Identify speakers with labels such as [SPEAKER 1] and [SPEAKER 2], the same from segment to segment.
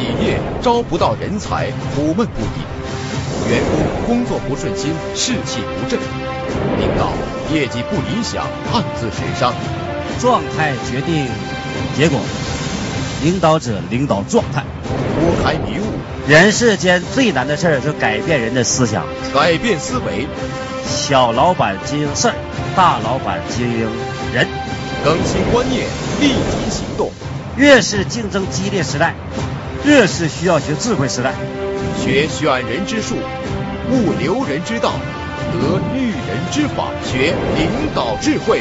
[SPEAKER 1] 企业招不到人才，苦闷不已；员工工作不顺心，士气不振；领导业绩不理想，暗自神伤。
[SPEAKER 2] 状态决定结果，领导者领导状态。
[SPEAKER 1] 拨开迷雾，
[SPEAKER 2] 人世间最难的事儿就改变人的思想，
[SPEAKER 1] 改变思维。
[SPEAKER 2] 小老板经营事儿，大老板经营人。
[SPEAKER 1] 更新观念，立即行动。
[SPEAKER 2] 越是竞争激烈时代，越是需要学智慧时代。
[SPEAKER 1] 学选人之术，悟留人之道，得育人之法，学领导智慧。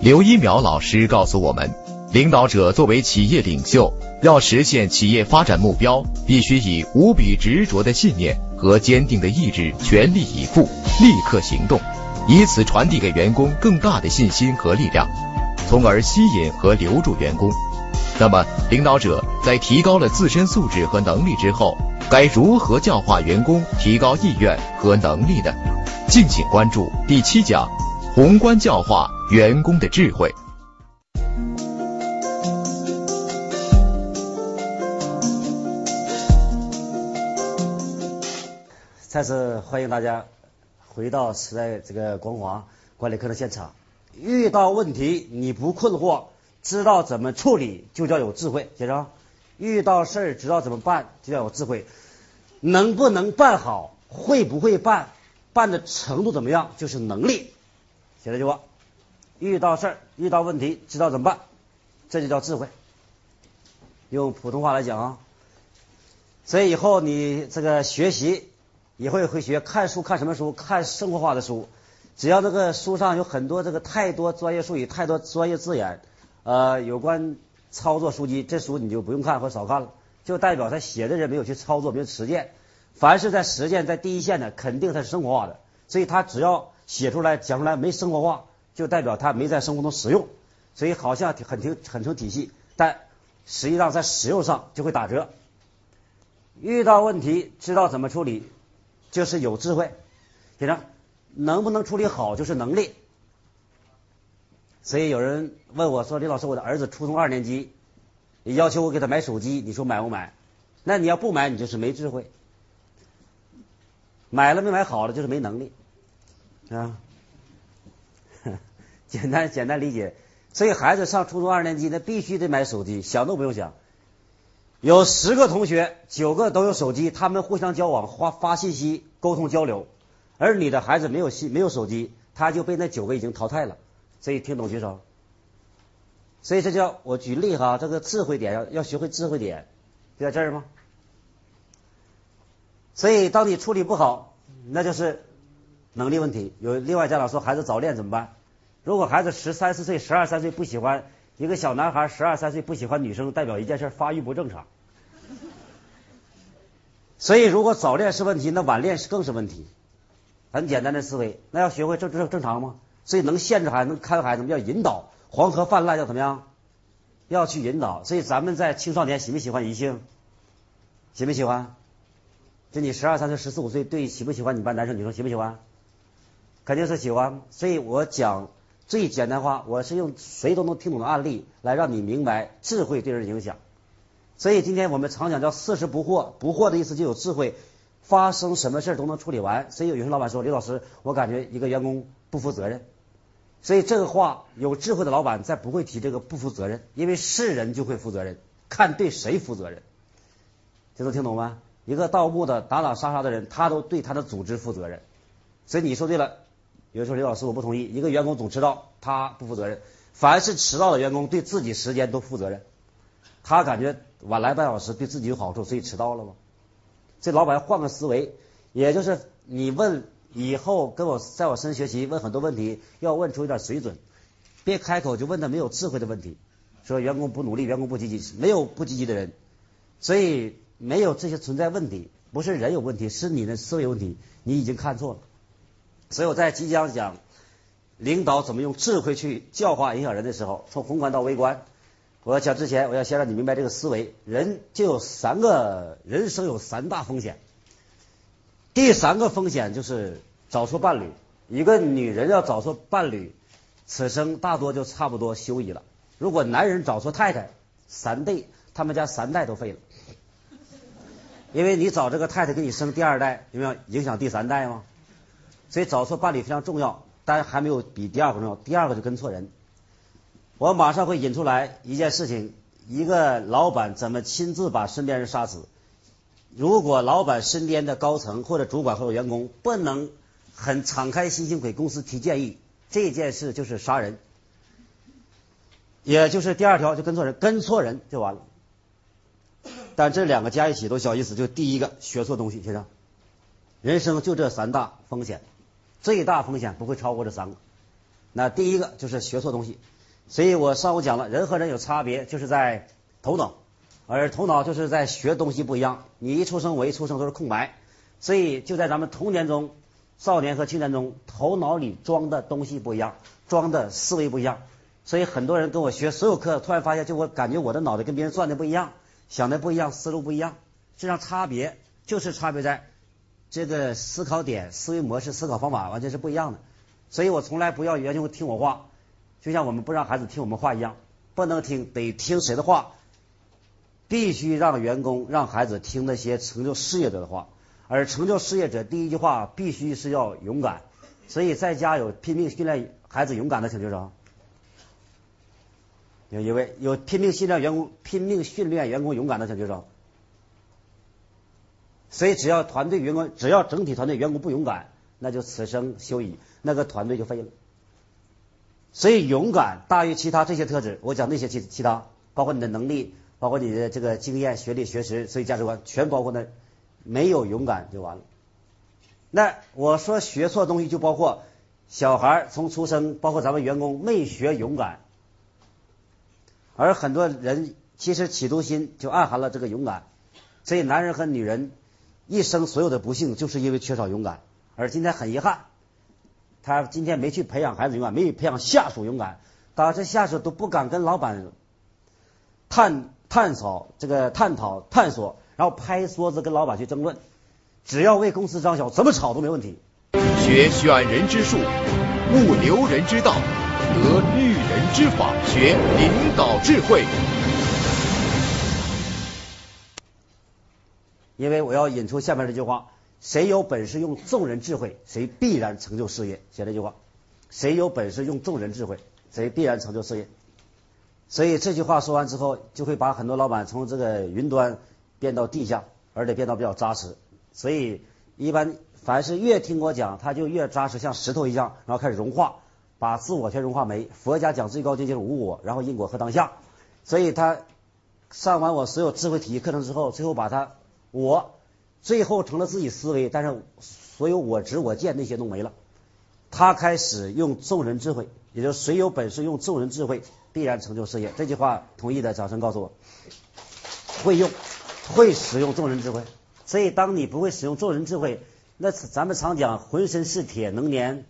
[SPEAKER 1] 刘一苗老师告诉我们，领导者作为企业领袖，要实现企业发展目标，必须以无比执着的信念和坚定的意志，全力以赴，立刻行动。以此传递给员工更大的信心和力量，从而吸引和留住员工。那么，领导者在提高了自身素质和能力之后，该如何教化员工，提高意愿和能力呢？敬请关注第七讲：宏观教化员工的智慧。
[SPEAKER 2] 再次欢迎大家。回到时代这个光华管理课的现场，遇到问题你不困惑，知道怎么处理就叫有智慧。写着，遇到事儿知道怎么办就叫有智慧。能不能办好，会不会办，办的程度怎么样，就是能力。写这句话，遇到事儿遇到问题知道怎么办，这就叫智慧。用普通话来讲啊，所以以后你这个学习。以后会学看书，看什么书？看生活化的书。只要这个书上有很多这个太多专业术语、太多专业字眼，呃，有关操作书籍，这书你就不用看或少看了，就代表他写的人没有去操作，没有实践。凡是在实践在第一线的，肯定他是生活化的。所以他只要写出来讲出来没生活化，就代表他没在生活中使用。所以好像很挺很成体系，但实际上在使用上就会打折。遇到问题知道怎么处理。就是有智慧，听着，能不能处理好就是能力。所以有人问我说：“李老师，我的儿子初中二年级，要求我给他买手机，你说买不买？那你要不买，你就是没智慧；买了没买好了，就是没能力啊。简单简单理解。所以孩子上初中二年级，那必须得买手机，想都不用想。有十个同学，九个都有手机，他们互相交往、发发信息、沟通交流。而你的孩子没有信、没有手机，他就被那九个已经淘汰了。所以听懂举手。所以这叫我举例哈，这个智慧点要要学会智慧点，就在这儿吗？所以当你处理不好，那就是能力问题。有另外家长说孩子早恋怎么办？如果孩子十三四岁、十二三岁不喜欢。一个小男孩十二三岁不喜欢女生，代表一件事发育不正常。所以如果早恋是问题，那晚恋是更是问题。很简单的思维，那要学会正正正常吗？所以能限制孩子，能看孩子，要引导。黄河泛滥要怎么样？要去引导。所以咱们在青少年喜不喜欢异性？喜不喜欢？就你十二三岁、十四五岁，对喜不喜欢你班男生女生？喜不喜欢？肯定是喜欢。所以我讲。最简单话，我是用谁都能听懂的案例来让你明白智慧对人的影响。所以今天我们常讲叫四十不惑，不惑的意思就有智慧，发生什么事都能处理完。所以有些老板说，李老师，我感觉一个员工不负责任。所以这个话，有智慧的老板再不会提这个不负责任，因为是人就会负责任，看对谁负责任。这都听懂吗？一个盗墓的、打打杀杀的人，他都对他的组织负责任。所以你说对了。有人说刘老师我不同意，一个员工总迟到，他不负责任。凡是迟到的员工对自己时间都负责任，他感觉晚来半小时对自己有好处，所以迟到了吗？这老板换个思维，也就是你问以后跟我在我身学习，问很多问题要问出一点水准，别开口就问他没有智慧的问题，说员工不努力，员工不积极，没有不积极的人，所以没有这些存在问题，不是人有问题，是你的思维问题，你已经看错了。所以我在即将讲领导怎么用智慧去教化影响人的时候，从宏观到微观，我要讲之前，我要先让你明白这个思维。人就有三个人生有三大风险，第三个风险就是找错伴侣。一个女人要找错伴侣，此生大多就差不多休矣了。如果男人找错太太，三代他们家三代都废了，因为你找这个太太给你生第二代，有没有影响第三代吗？所以找错伴侣非常重要，但还没有比第二个重要。第二个就跟错人。我马上会引出来一件事情：一个老板怎么亲自把身边人杀死？如果老板身边的高层或者主管或者员工不能很敞开心胸给公司提建议，这件事就是杀人，也就是第二条就跟错人，跟错人就完了。但这两个加一起都小意思，就第一个学错东西，听着，人生就这三大风险。最大风险不会超过这三个。那第一个就是学错东西，所以我上午讲了，人和人有差别，就是在头脑，而头脑就是在学东西不一样。你一出生，我一出生都是空白，所以就在咱们童年中、少年和青年中，头脑里装的东西不一样，装的思维不一样。所以很多人跟我学所有课，突然发现，就我感觉我的脑袋跟别人转的不一样，想的不一样，思路不一样。这样差别就是差别在。这个思考点、思维模式、思考方法完全是不一样的，所以我从来不要员工听我话，就像我们不让孩子听我们话一样，不能听，得听谁的话？必须让员工、让孩子听那些成就事业者的话，而成就事业者第一句话必须是要勇敢。所以在家有拼命训练孩子勇敢的请举手，有一位有拼命训练员工、拼命训练员工勇敢的请举手。所以，只要团队员工，只要整体团队员工不勇敢，那就此生休矣，那个团队就废了。所以，勇敢大于其他这些特质。我讲那些其其他，包括你的能力，包括你的这个经验、学历、学识，所以价值观全包括那。没有勇敢就完了。那我说学错东西，就包括小孩从出生，包括咱们员工没学勇敢，而很多人其实企图心就暗含了这个勇敢。所以，男人和女人。一生所有的不幸，就是因为缺少勇敢。而今天很遗憾，他今天没去培养孩子勇敢，没有培养下属勇敢，导致下属都不敢跟老板探探讨这个探讨探索，然后拍桌子跟老板去争论。只要为公司着想，怎么吵都没问题。
[SPEAKER 1] 学选人之术，悟留人之道，得育人之法，学领导智慧。
[SPEAKER 2] 因为我要引出下面这句话：谁有本事用众人智慧，谁必然成就事业。写这句话：谁有本事用众人智慧，谁必然成就事业。所以这句话说完之后，就会把很多老板从这个云端变到地下，而且变到比较扎实。所以一般凡是越听我讲，他就越扎实，像石头一样，然后开始融化，把自我全融化没。佛家讲最高境界是无我，然后因果和当下。所以他上完我所有智慧体系课程之后，最后把他。我最后成了自己思维，但是所有我执我见那些都没了。他开始用众人智慧，也就是谁有本事用众人智慧，必然成就事业。这句话同意的，掌声告诉我。会用，会使用众人智慧。所以，当你不会使用众人智慧，那咱们常讲浑身是铁能粘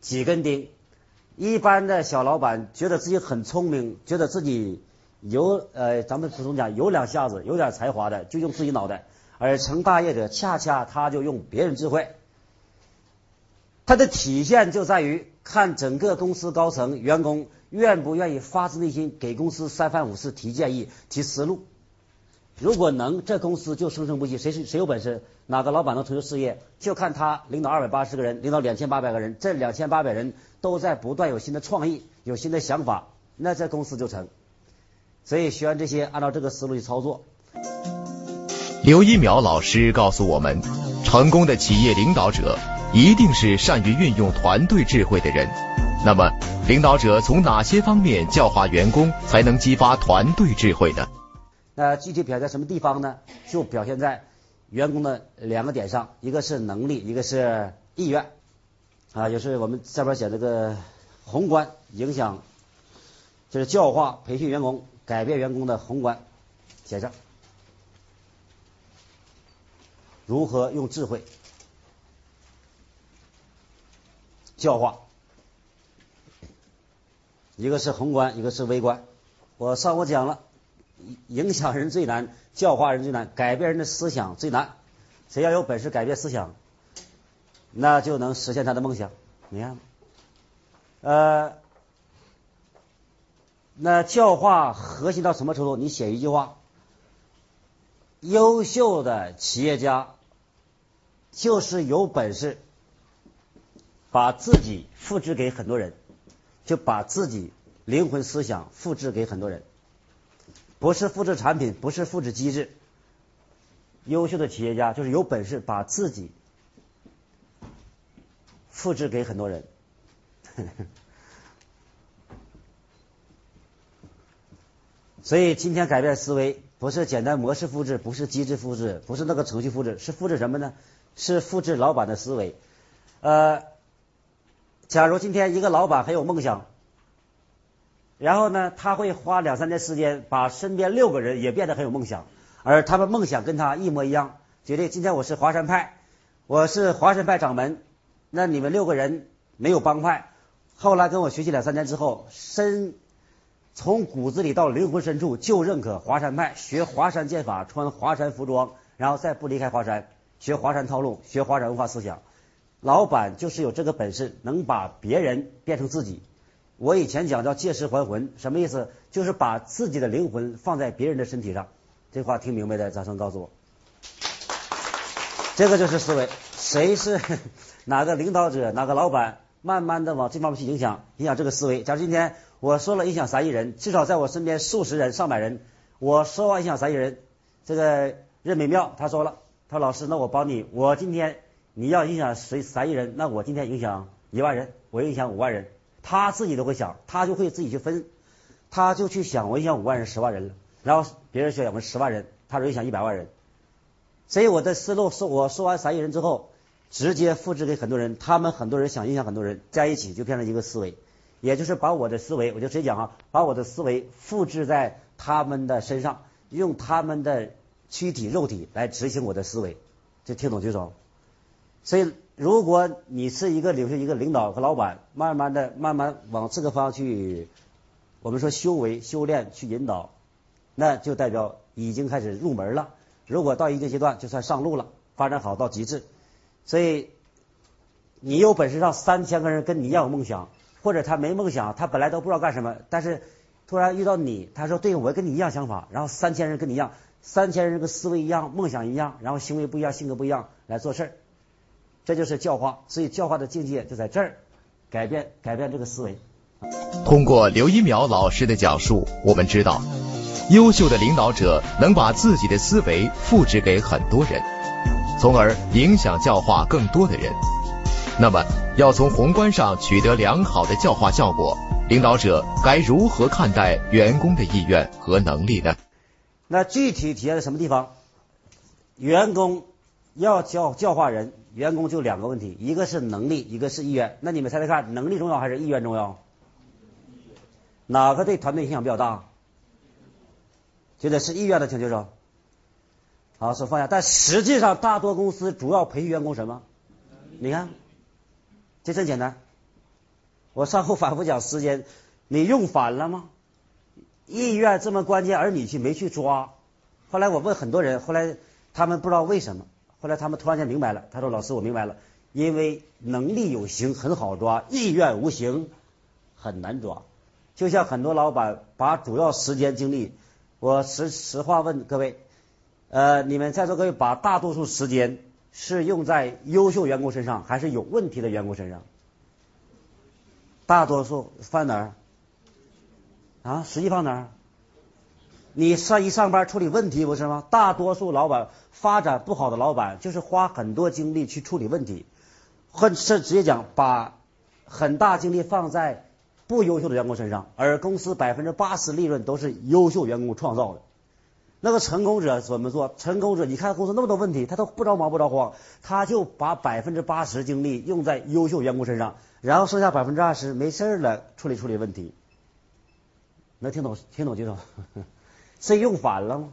[SPEAKER 2] 几根钉。一般的小老板觉得自己很聪明，觉得自己。有呃，咱们普通讲有两下子，有点才华的就用自己脑袋，而成大业者恰恰他就用别人智慧。他的体现就在于看整个公司高层员工愿不愿意发自内心给公司三番五次提建议、提思路。如果能，这公司就生生不息。谁是谁有本事，哪个老板能成就事业，就看他领导二百八十个人，领导两千八百个人，这两千八百人都在不断有新的创意、有新的想法，那这公司就成。所以学完这些，按照这个思路去操作。
[SPEAKER 1] 刘一苗老师告诉我们，成功的企业领导者一定是善于运用团队智慧的人。那么，领导者从哪些方面教化员工，才能激发团队智慧呢？
[SPEAKER 2] 那具体表现在什么地方呢？就表现在员工的两个点上，一个是能力，一个是意愿。啊，就是我们上边写这个宏观影响，就是教化培训员工。改变员工的宏观，写上如何用智慧教化，一个是宏观，一个是微观。我上午讲了，影响人最难，教化人最难，改变人的思想最难。谁要有本事改变思想，那就能实现他的梦想。你看，呃。那教化核心到什么程度？你写一句话：优秀的企业家就是有本事把自己复制给很多人，就把自己灵魂思想复制给很多人，不是复制产品，不是复制机制。优秀的企业家就是有本事把自己复制给很多人。所以今天改变思维不是简单模式复制，不是机制复制，不是那个程序复制，是复制什么呢？是复制老板的思维。呃，假如今天一个老板很有梦想，然后呢，他会花两三年时间把身边六个人也变得很有梦想，而他们梦想跟他一模一样。决定今天我是华山派，我是华山派掌门，那你们六个人没有帮派，后来跟我学习两三年之后，身从骨子里到灵魂深处就认可华山派，学华山剑法，穿华山服装，然后再不离开华山，学华山套路，学华山文化思想。老板就是有这个本事，能把别人变成自己。我以前讲叫借尸还魂，什么意思？就是把自己的灵魂放在别人的身体上。这话听明白的，掌声告诉我。这个就是思维。谁是 哪个领导者，哪个老板，慢慢的往这方面去影响，影响这个思维。假如今天我说了影响三亿人，至少在我身边数十人、上百人，我说完影响三亿人。这个任美妙他说了，他说老师，那我帮你，我今天你要影响谁三亿人，那我今天影响一万人，我影响五万人。他自己都会想，他就会自己去分，他就去想我影响五万人、十万人了，然后别人想我十万人，他说影响一百万人。所以我的思路是我说完三亿人之后，直接复制给很多人，他们很多人想影响很多人，在一起就变成一个思维，也就是把我的思维，我就直接讲啊，把我的思维复制在他们的身上，用他们的躯体肉体来执行我的思维，就听懂举手。所以如果你是一个领袖、一个领导和老板，慢慢的、慢慢往这个方向去，我们说修为、修炼、去引导，那就代表已经开始入门了。如果到一定阶段，就算上路了，发展好到极致。所以你有本事让三千个人跟你一样有梦想，或者他没梦想，他本来都不知道干什么，但是突然遇到你，他说对我跟你一样想法，然后三千人跟你一样，三千人跟思维一样，梦想一样，然后行为不一样，性格不一样来做事儿，这就是教化。所以教化的境界就在这儿，改变改变这个思维。
[SPEAKER 1] 通过刘一苗老师的讲述，我们知道。优秀的领导者能把自己的思维复制给很多人，从而影响教化更多的人。那么，要从宏观上取得良好的教化效果，领导者该如何看待员工的意愿和能力呢？
[SPEAKER 2] 那具体体现在什么地方？员工要教教化人，员工就两个问题，一个是能力，一个是意愿。那你们猜猜看，能力重要还是意愿重要？哪个对团队影响比较大？觉得是意愿的，请举手。好，手放下。但实际上，大多公司主要培训员工什么？你看，这真简单。我上后反复讲时间，你用反了吗？意愿这么关键，而你去没去抓。后来我问很多人，后来他们不知道为什么。后来他们突然间明白了，他说：“老师，我明白了，因为能力有形很好抓，意愿无形很难抓。就像很多老板把主要时间精力。”我实实话问各位，呃，你们在座各位把大多数时间是用在优秀员工身上，还是有问题的员工身上？大多数放哪儿？啊，实际放哪儿？你上一上班处理问题不是吗？大多数老板发展不好的老板，就是花很多精力去处理问题，或是直接讲把很大精力放在。不优秀的员工身上，而公司百分之八十利润都是优秀员工创造的。那个成功者怎么做？成功者，你看公司那么多问题，他都不着忙不着慌，他就把百分之八十精力用在优秀员工身上，然后剩下百分之二十没事了处理处理问题。能听懂？听懂就说，是用反了吗？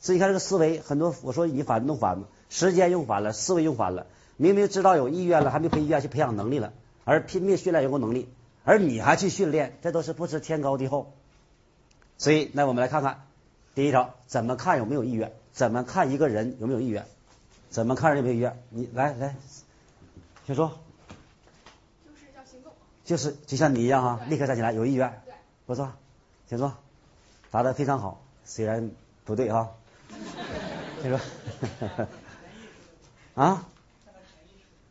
[SPEAKER 2] 所以你看这个思维，很多我说你反弄反吗？时间用反了，思维用反了。明明知道有意愿了，还没培意愿去培养能力了，而拼命训练员工能力。而你还去训练，这都是不知天高地厚。所以，那我们来看看第一条，怎么看有没有意愿？怎么看一个人有没有意愿？怎么看人有没有意愿？你来来，先说。
[SPEAKER 3] 就是要行动。
[SPEAKER 2] 就是就像你一样哈，立刻站起来，有意愿。对。不错。请坐，答的非常好，虽然不对啊，请说，啊，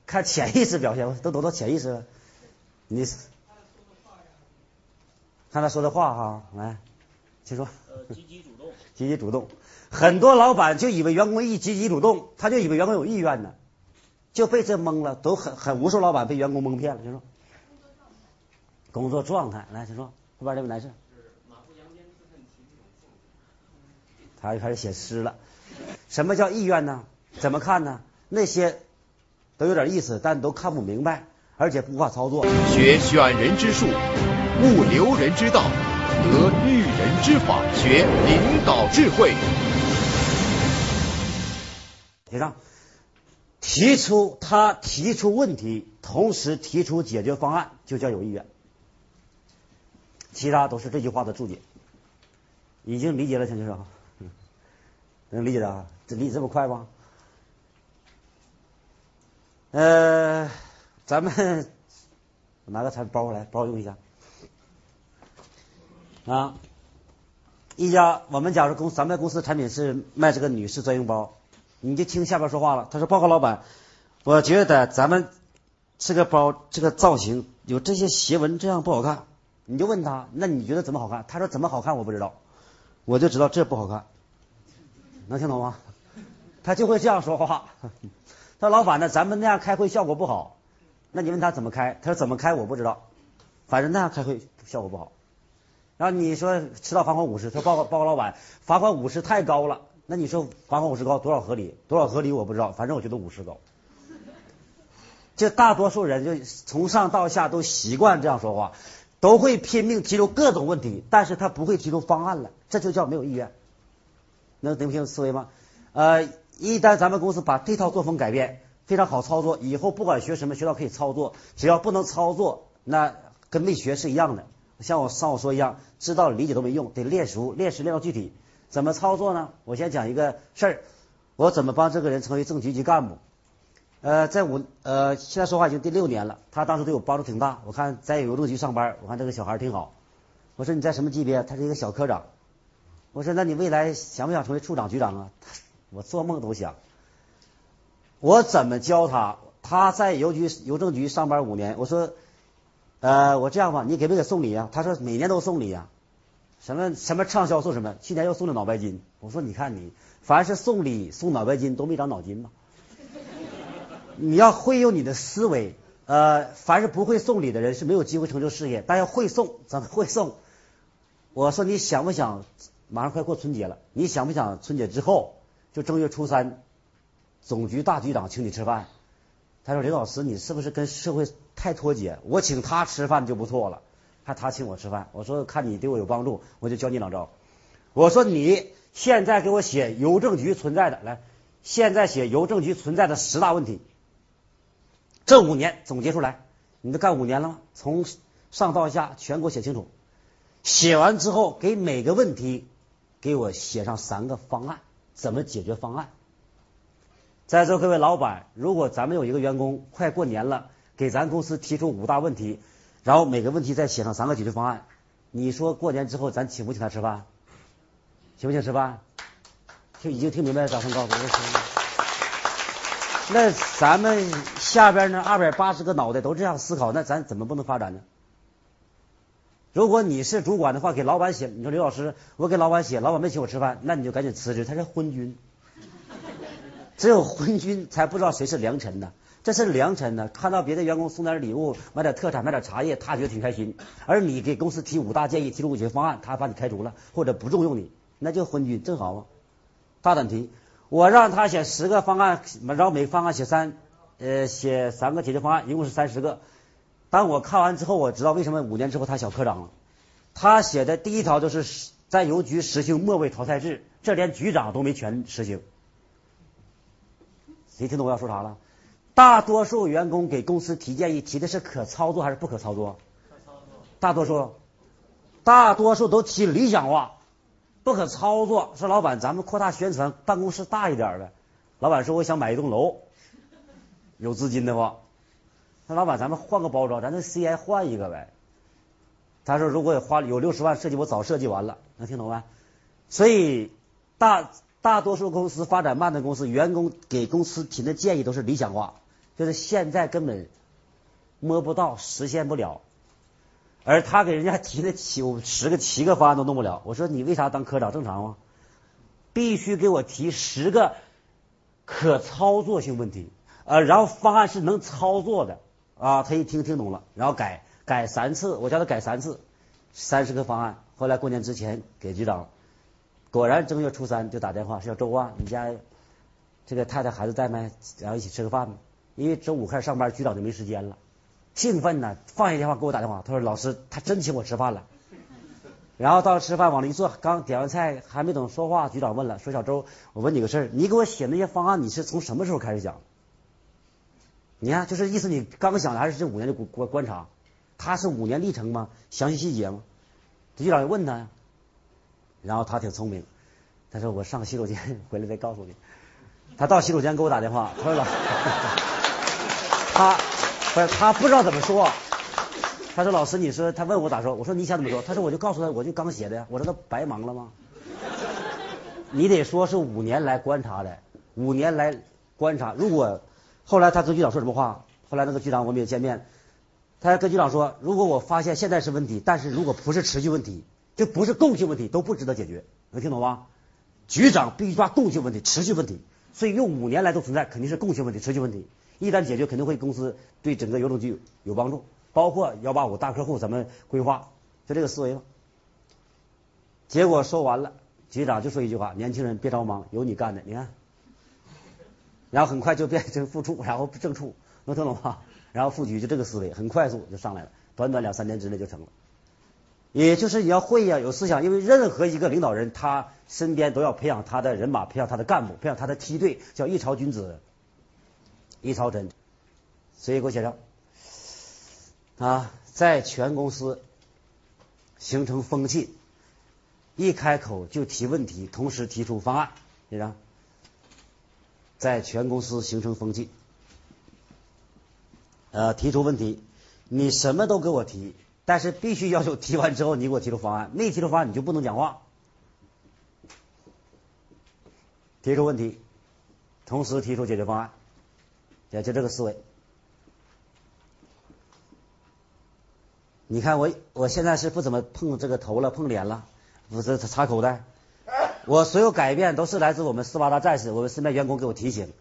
[SPEAKER 2] 看潜意识表现，都读到潜意识了，你看他说的话哈，来，请说。
[SPEAKER 3] 积极主动，
[SPEAKER 2] 积极主动，很多老板就以为员工一积极主动，他就以为员工有意愿呢，就被这蒙了，都很很无数老板被员工蒙骗了，就说。工作状态，来，请说，后边这位男士，他就开始写诗了。什么叫意愿呢？怎么看呢？那些都有点意思，但都看不明白，而且无法操作。
[SPEAKER 1] 学选人之术，悟留人之道。得育人之法，学领导智慧。
[SPEAKER 2] 写上，提出他提出问题，同时提出解决方案，就叫有意愿。其他都是这句话的注解。已经理解了，陈先生，能理解的啊？这理解这么快吗？呃，咱们拿个餐包来，包用一下。啊，一家我们假如公咱们公司产品是卖这个女士专用包，你就听下边说话了。他说：“报告老板，我觉得咱们这个包这个造型有这些斜纹，这样不好看。”你就问他：“那你觉得怎么好看？”他说：“怎么好看我不知道，我就知道这不好看。”能听懂吗？他就会这样说话。他说：“老板呢？咱们那样开会效果不好。”那你问他怎么开？他说：“怎么开我不知道，反正那样开会效果不好。”然后你说迟到罚款五十，他报告报告老板，罚款五十太高了。那你说罚款五十高多少合理？多少合理我不知道，反正我觉得五十高。这大多数人就从上到下都习惯这样说话，都会拼命提出各种问题，但是他不会提出方案了，这就叫没有意愿。能能听思维吗？呃，一旦咱们公司把这套作风改变，非常好操作，以后不管学什么学到可以操作，只要不能操作，那跟没学是一样的。像我上午说一样，知道理解都没用，得练熟，练实练到具体。怎么操作呢？我先讲一个事儿，我怎么帮这个人成为正局级干部？呃，在我呃现在说话已经第六年了，他当时对我帮助挺大。我看在邮政局上班，我看这个小孩挺好。我说你在什么级别？他是一个小科长。我说那你未来想不想成为处长、局长啊？我做梦都想。我怎么教他？他在邮局邮政局上班五年。我说。呃，我这样吧，你给不给送礼啊？他说每年都送礼呀，什么什么畅销送什么，去年又送了脑白金。我说你看你，凡是送礼送脑白金都没长脑筋吧？你要会用你的思维，呃，凡是不会送礼的人是没有机会成就事业，但要会送，怎么会送？我说你想不想？马上快过春节了，你想不想春节之后就正月初三，总局大局长请你吃饭？他说：“刘老师，你是不是跟社会太脱节？我请他吃饭就不错了，还他请我吃饭。”我说：“看你对我有帮助，我就教你两招。”我说：“你现在给我写邮政局存在的来，现在写邮政局存在的十大问题，这五年总结出来。你都干五年了吗？从上到下全给我写清楚。写完之后，给每个问题给我写上三个方案，怎么解决方案？”在座各位老板，如果咱们有一个员工快过年了，给咱公司提出五大问题，然后每个问题再写上三个解决方案，你说过年之后咱请不请他吃饭？请不请吃饭？听已经听明白了，掌声告诉我。那咱们下边那二百八十个脑袋都这样思考，那咱怎么不能发展呢？如果你是主管的话，给老板写，你说刘老师，我给老板写，老板没请我吃饭，那你就赶紧辞职，他是昏君。只有昏君才不知道谁是良臣呢，这是良臣呢。看到别的员工送点礼物、买点特产、买点茶叶，他觉得挺开心。而你给公司提五大建议、提出解决方案，他把你开除了或者不重用你，那就昏君，正好嘛。大胆提，我让他写十个方案，然后每个方案写三，呃，写三个解决方案，一共是三十个。当我看完之后，我知道为什么五年之后他小科长了。他写的第一条就是在邮局实行末位淘汰制，这连局长都没全实行。谁听懂我要说啥了？大多数员工给公司提建议，提的是可操作还是不可操作？
[SPEAKER 3] 可操作。
[SPEAKER 2] 大多数，大多数都提理想化，不可操作。说老板，咱们扩大宣传，办公室大一点呗。老板说，我想买一栋楼，有资金的话。那老板，咱们换个包装，咱这 CI 换一个呗。他说如果花有六十万设计，我早设计完了，能听懂吗？所以大大多数公司发展慢的公司，员工给公司提的建议都是理想化，就是现在根本摸不到，实现不了。而他给人家提的七十个七个方案都弄不了，我说你为啥当科长正常吗？必须给我提十个可操作性问题，呃，然后方案是能操作的啊。他一听听懂了，然后改改三次，我叫他改三次，三十个方案。后来过年之前给局长，果然正月初三就打电话，是叫周啊，你家这个太太孩子在没？然后一起吃个饭因为周五开始上班，局长就没时间了。兴奋呢，放下电话给我打电话，他说：“老师，他真请我吃饭了。”然后到了吃饭往那一坐，刚点完菜还没等说话，局长问了：“说小周，我问你个事儿，你给我写那些方案，你是从什么时候开始讲？你看，就是意思你刚想的还是这五年的观观察？他是五年历程吗？详细细节吗？”局长就问他呀，然后他挺聪明，他说：“我上洗手间回来再告诉你。”他到洗手间给我打电话，他说：“老他。”不是他不知道怎么说，他说老师你说他问我咋说，我说你想怎么说，他说我就告诉他我就刚写的呀，我说他白忙了吗？你得说是五年来观察的，五年来观察，如果后来他跟局长说什么话，后来那个局长我们也见面，他跟局长说，如果我发现现在是问题，但是如果不是持续问题，就不是共性问题，都不值得解决，能听懂吗？局长必须抓共性问题、持续问题，所以用五年来都存在，肯定是共性问题、持续问题。一旦解决，肯定会公司对整个邮政局有帮助，包括幺八五大客户怎么规划，就这个思维嘛。结果说完了，局长就说一句话：年轻人别着忙，有你干的。你看，然后很快就变成副处，然后正处，能听懂吗？然后副局就这个思维，很快速就上来了，短短两三年之内就成了。也就是你要会呀，有思想，因为任何一个领导人，他身边都要培养他的人马，培养他的干部，培养他的梯队，叫一朝君子。一朝真，所以给我写上啊，在全公司形成风气，一开口就提问题，同时提出方案，写上，在全公司形成风气，呃，提出问题，你什么都给我提，但是必须要求提完之后你给我提出方案，没提出方案你就不能讲话，提出问题，同时提出解决方案。也就这个思维，你看我我现在是不怎么碰这个头了，碰脸了，不是插口袋。我所有改变都是来自我们斯巴达战士，我们身边员工给我提醒。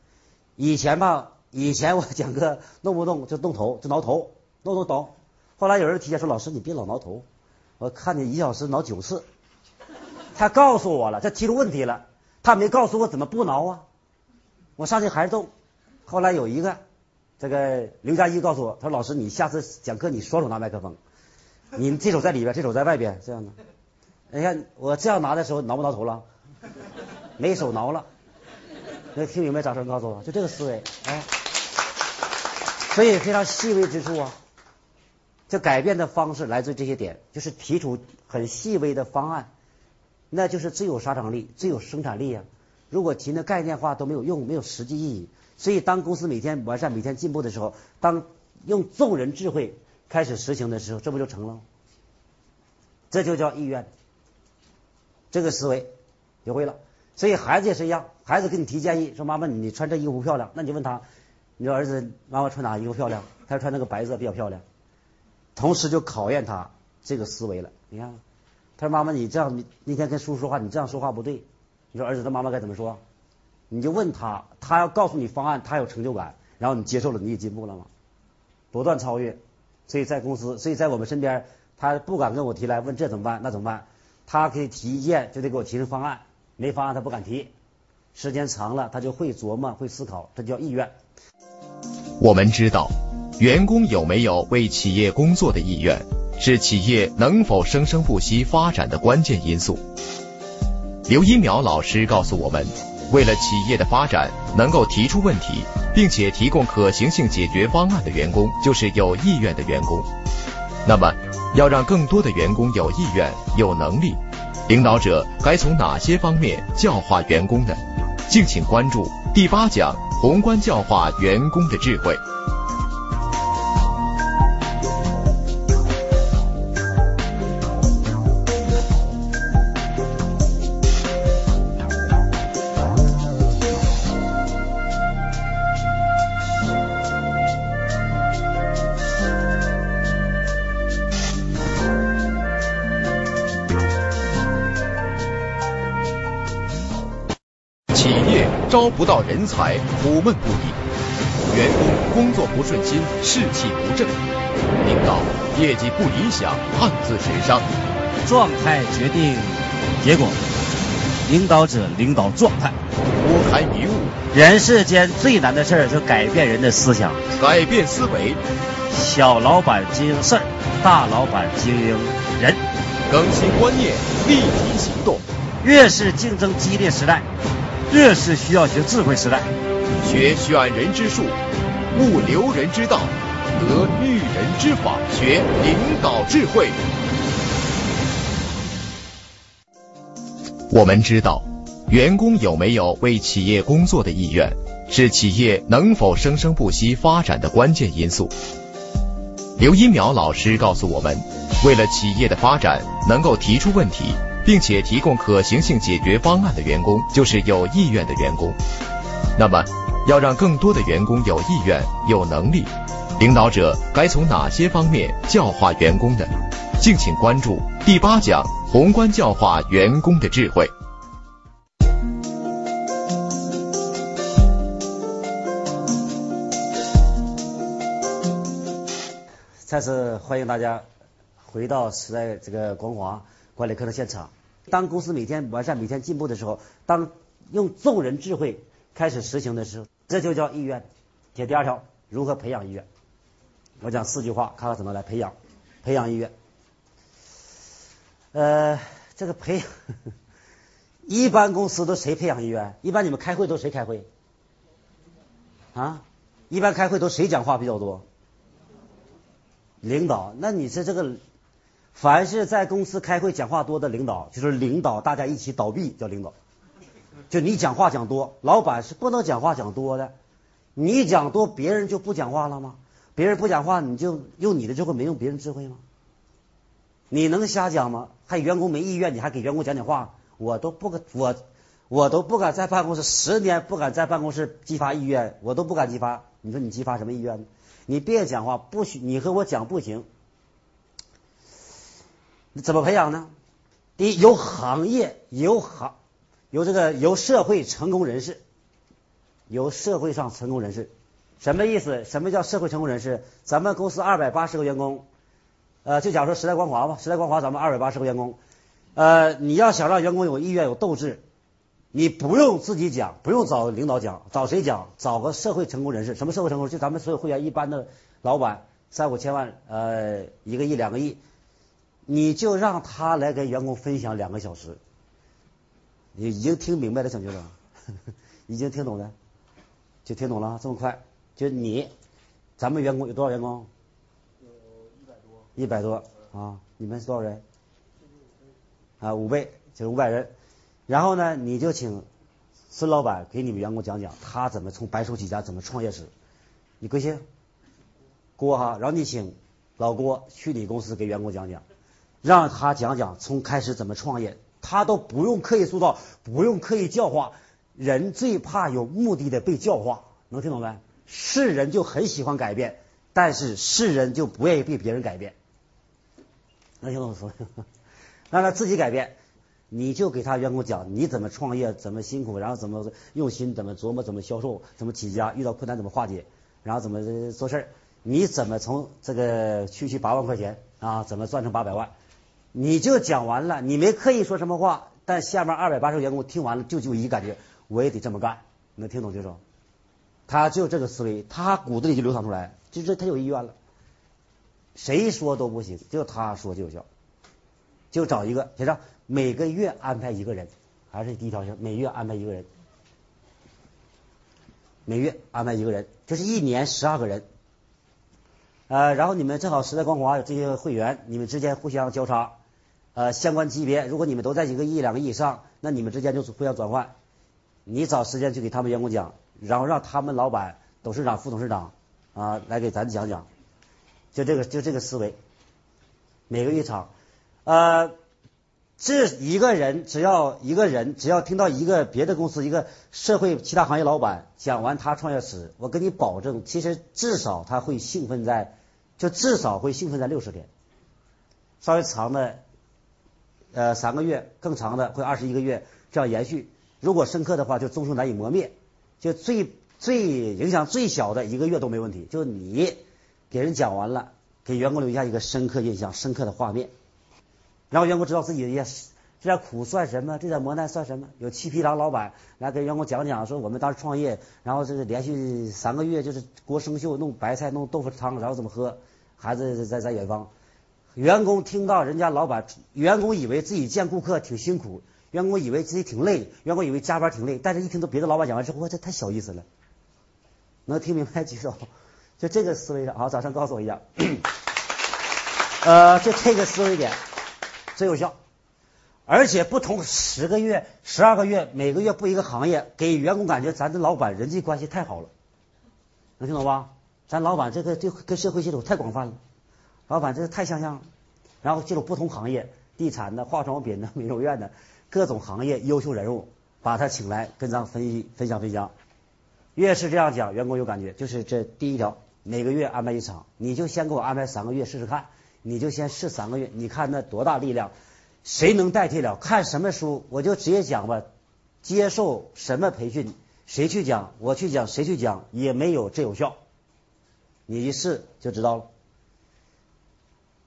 [SPEAKER 2] 以前吧，以前我讲课动不动就动头，就挠头，弄弄抖。后来有人提醒说：“老师，你别老挠头，我看你一小时挠九次。”他告诉我了，他提出问题了，他没告诉我怎么不挠啊？我上去还是动。后来有一个，这个刘佳一告诉我，他说：“老师，你下次讲课你双手拿麦克风，你这手在里边，这手在外边，这样的。你看我这样拿的时候挠不挠头了？没手挠了。能听明白？掌声告诉我，就这个思维，哎，所以非常细微之处啊，这改变的方式来自这些点，就是提出很细微的方案，那就是最有杀伤力、最有生产力啊。如果提那概念化都没有用，没有实际意义。”所以，当公司每天完善、每天进步的时候，当用众人智慧开始实行的时候，这不就成了？这就叫意愿。这个思维学会了。所以孩子也是一样，孩子给你提建议，说妈妈你穿这衣服漂亮，那你就问他，你说儿子妈妈穿哪衣服漂亮？他说穿那个白色比较漂亮。同时就考验他这个思维了。你看，他说妈妈你这样，你那天跟叔叔说话，你这样说话不对。你说儿子的妈妈该怎么说？你就问他，他要告诉你方案，他有成就感，然后你接受了，你也进步了吗？不断超越，所以在公司，所以在我们身边，他不敢跟我提来问这怎么办，那怎么办？他可以提意见，就得给我提出方案，没方案他不敢提。时间长了，他就会琢磨，会思考，这叫意愿。
[SPEAKER 1] 我们知道，员工有没有为企业工作的意愿，是企业能否生生不息发展的关键因素。刘一苗老师告诉我们。为了企业的发展，能够提出问题，并且提供可行性解决方案的员工，就是有意愿的员工。那么，要让更多的员工有意愿、有能力，领导者该从哪些方面教化员工呢？敬请关注第八讲：宏观教化员工的智慧。招不到人才，苦闷不已；员工工作不顺心，士气不振；领导业绩不理想，暗自神伤。
[SPEAKER 2] 状态决定结果，领导者领导状态。
[SPEAKER 1] 拨开迷雾，
[SPEAKER 2] 人世间最难的事儿就改变人的思想，
[SPEAKER 1] 改变思维。
[SPEAKER 2] 小老板经营事儿，大老板经营人。
[SPEAKER 1] 更新观念，立即行动。
[SPEAKER 2] 越是竞争激烈时代，越是需要学智慧时代。
[SPEAKER 1] 学选人之术，悟留人之道，得育人之法，学领导智慧。我们知道，员工有没有为企业工作的意愿，是企业能否生生不息发展的关键因素。刘一苗老师告诉我们，为了企业的发展，能够提出问题，并且提供可行性解决方案的员工，就是有意愿的员工。那么，要让更多的员工有意愿、有能力，领导者该从哪些方面教化员工呢？敬请关注第八讲：宏观教化员工的智慧。
[SPEAKER 2] 再次欢迎大家回到时代这个光华管理课程现场。当公司每天完善、每天进步的时候，当用众人智慧开始实行的时候，这就叫意愿。写第二条，如何培养意愿？我讲四句话，看看怎么来培养培养意愿。呃，这个培养，一般公司都谁培养意愿？一般你们开会都谁开会？啊？一般开会都谁讲话比较多？领导，那你是这个，凡是在公司开会讲话多的领导，就是领导，大家一起倒闭叫领导。就你讲话讲多，老板是不能讲话讲多的。你讲多，别人就不讲话了吗？别人不讲话，你就用你的智慧没用别人智慧吗？你能瞎讲吗？还员工没意愿，你还给员工讲讲话？我都不敢，我我都不敢在办公室十年不敢在办公室激发意愿，我都不敢激发。你说你激发什么意愿呢？你别讲话，不许你和我讲不行。怎么培养呢？第一，由行业，由行，由这个由社会成功人士，由社会上成功人士，什么意思？什么叫社会成功人士？咱们公司二百八十个员工，呃，就假如说时代光华吧，时代光华咱们二百八十个员工，呃，你要想让员工有意愿、有斗志。你不用自己讲，不用找领导讲，找谁讲？找个社会成功人士。什么社会成功？就咱们所有会员一般的老板，三五千万，呃，一个亿、两个亿，你就让他来跟员工分享两个小时。你已经听明白了，小学生，已经听懂了，就听懂了，这么快？就你，咱们员工有多少员工？
[SPEAKER 3] 有一百多。
[SPEAKER 2] 一百多啊？你们是多少人？啊，五倍，就是五百人。然后呢，你就请孙老板给你们员工讲讲他怎么从白手起家，怎么创业史。你贵姓？郭哈。然后你请老郭去你公司给员工讲讲，让他讲讲从开始怎么创业，他都不用刻意塑造，不用刻意教化。人最怕有目的的被教化，能听懂没？是人就很喜欢改变，但是是人就不愿意被别人改变。能听懂我说？让他自己改变。你就给他员工讲你怎么创业，怎么辛苦，然后怎么用心，怎么琢磨，怎么销售，怎么起家，遇到困难怎么化解，然后怎么做事儿，你怎么从这个区区八万块钱啊，怎么赚成八百万？你就讲完了，你没刻意说什么话，但下面二百八十个员工听完了就就一感觉，我也得这么干，能听懂就说，他就这个思维，他骨子里就流淌出来，就是他有意愿了，谁说都不行，就他说就有效，就找一个写上。每个月安排一个人，还是第一条线每月安排一个人，每月安排一个人，就是一年十二个人，呃，然后你们正好时代光华有这些会员，你们之间互相交叉，呃，相关级别，如果你们都在一个亿、两个亿以上，那你们之间就是互相转换，你找时间去给他们员工讲，然后让他们老板、董事长、副董事长啊来给咱讲讲，就这个就这个思维，每个一场，呃。这一个人，只要一个人，只要听到一个别的公司、一个社会其他行业老板讲完他创业史，我跟你保证，其实至少他会兴奋在，就至少会兴奋在六十天，稍微长的，呃三个月，更长的会二十一个月这样延续。如果深刻的话，就终生难以磨灭。就最最影响最小的一个月都没问题。就你给人讲完了，给员工留下一个深刻印象、深刻的画面，然后员工知道自己也是这点苦算什么，这点磨难算什么？有七匹狼老板来给员工讲讲，说我们当时创业，然后这个连续三个月就是锅生锈，弄白菜，弄豆腐汤，然后怎么喝？孩子在在远方，员工听到人家老板，员工以为自己见顾客挺辛苦，员工以为自己挺累，员工以为加班挺累，但是一听到别的老板讲完之后，哇，这太小意思了。能听明白举手？就这个思维上，好，掌声告诉我一下。呃，就这个思维点最有效。而且不同十个月、十二个月，每个月不一个行业，给员工感觉咱这老板人际关系太好了，能听懂吧？咱老板这个就跟社会接触太广泛了，老板这个太相像了。然后进入不同行业，地产的、化妆品的、美容院的，各种行业优秀人物，把他请来跟咱分析分享分享。越是这样讲，员工有感觉。就是这第一条，每个月安排一场，你就先给我安排三个月试试看，你就先试三个月，你看那多大力量。谁能代替了？看什么书，我就直接讲吧。接受什么培训，谁去讲，我去讲，谁去讲也没有这有效。你一试就知道了。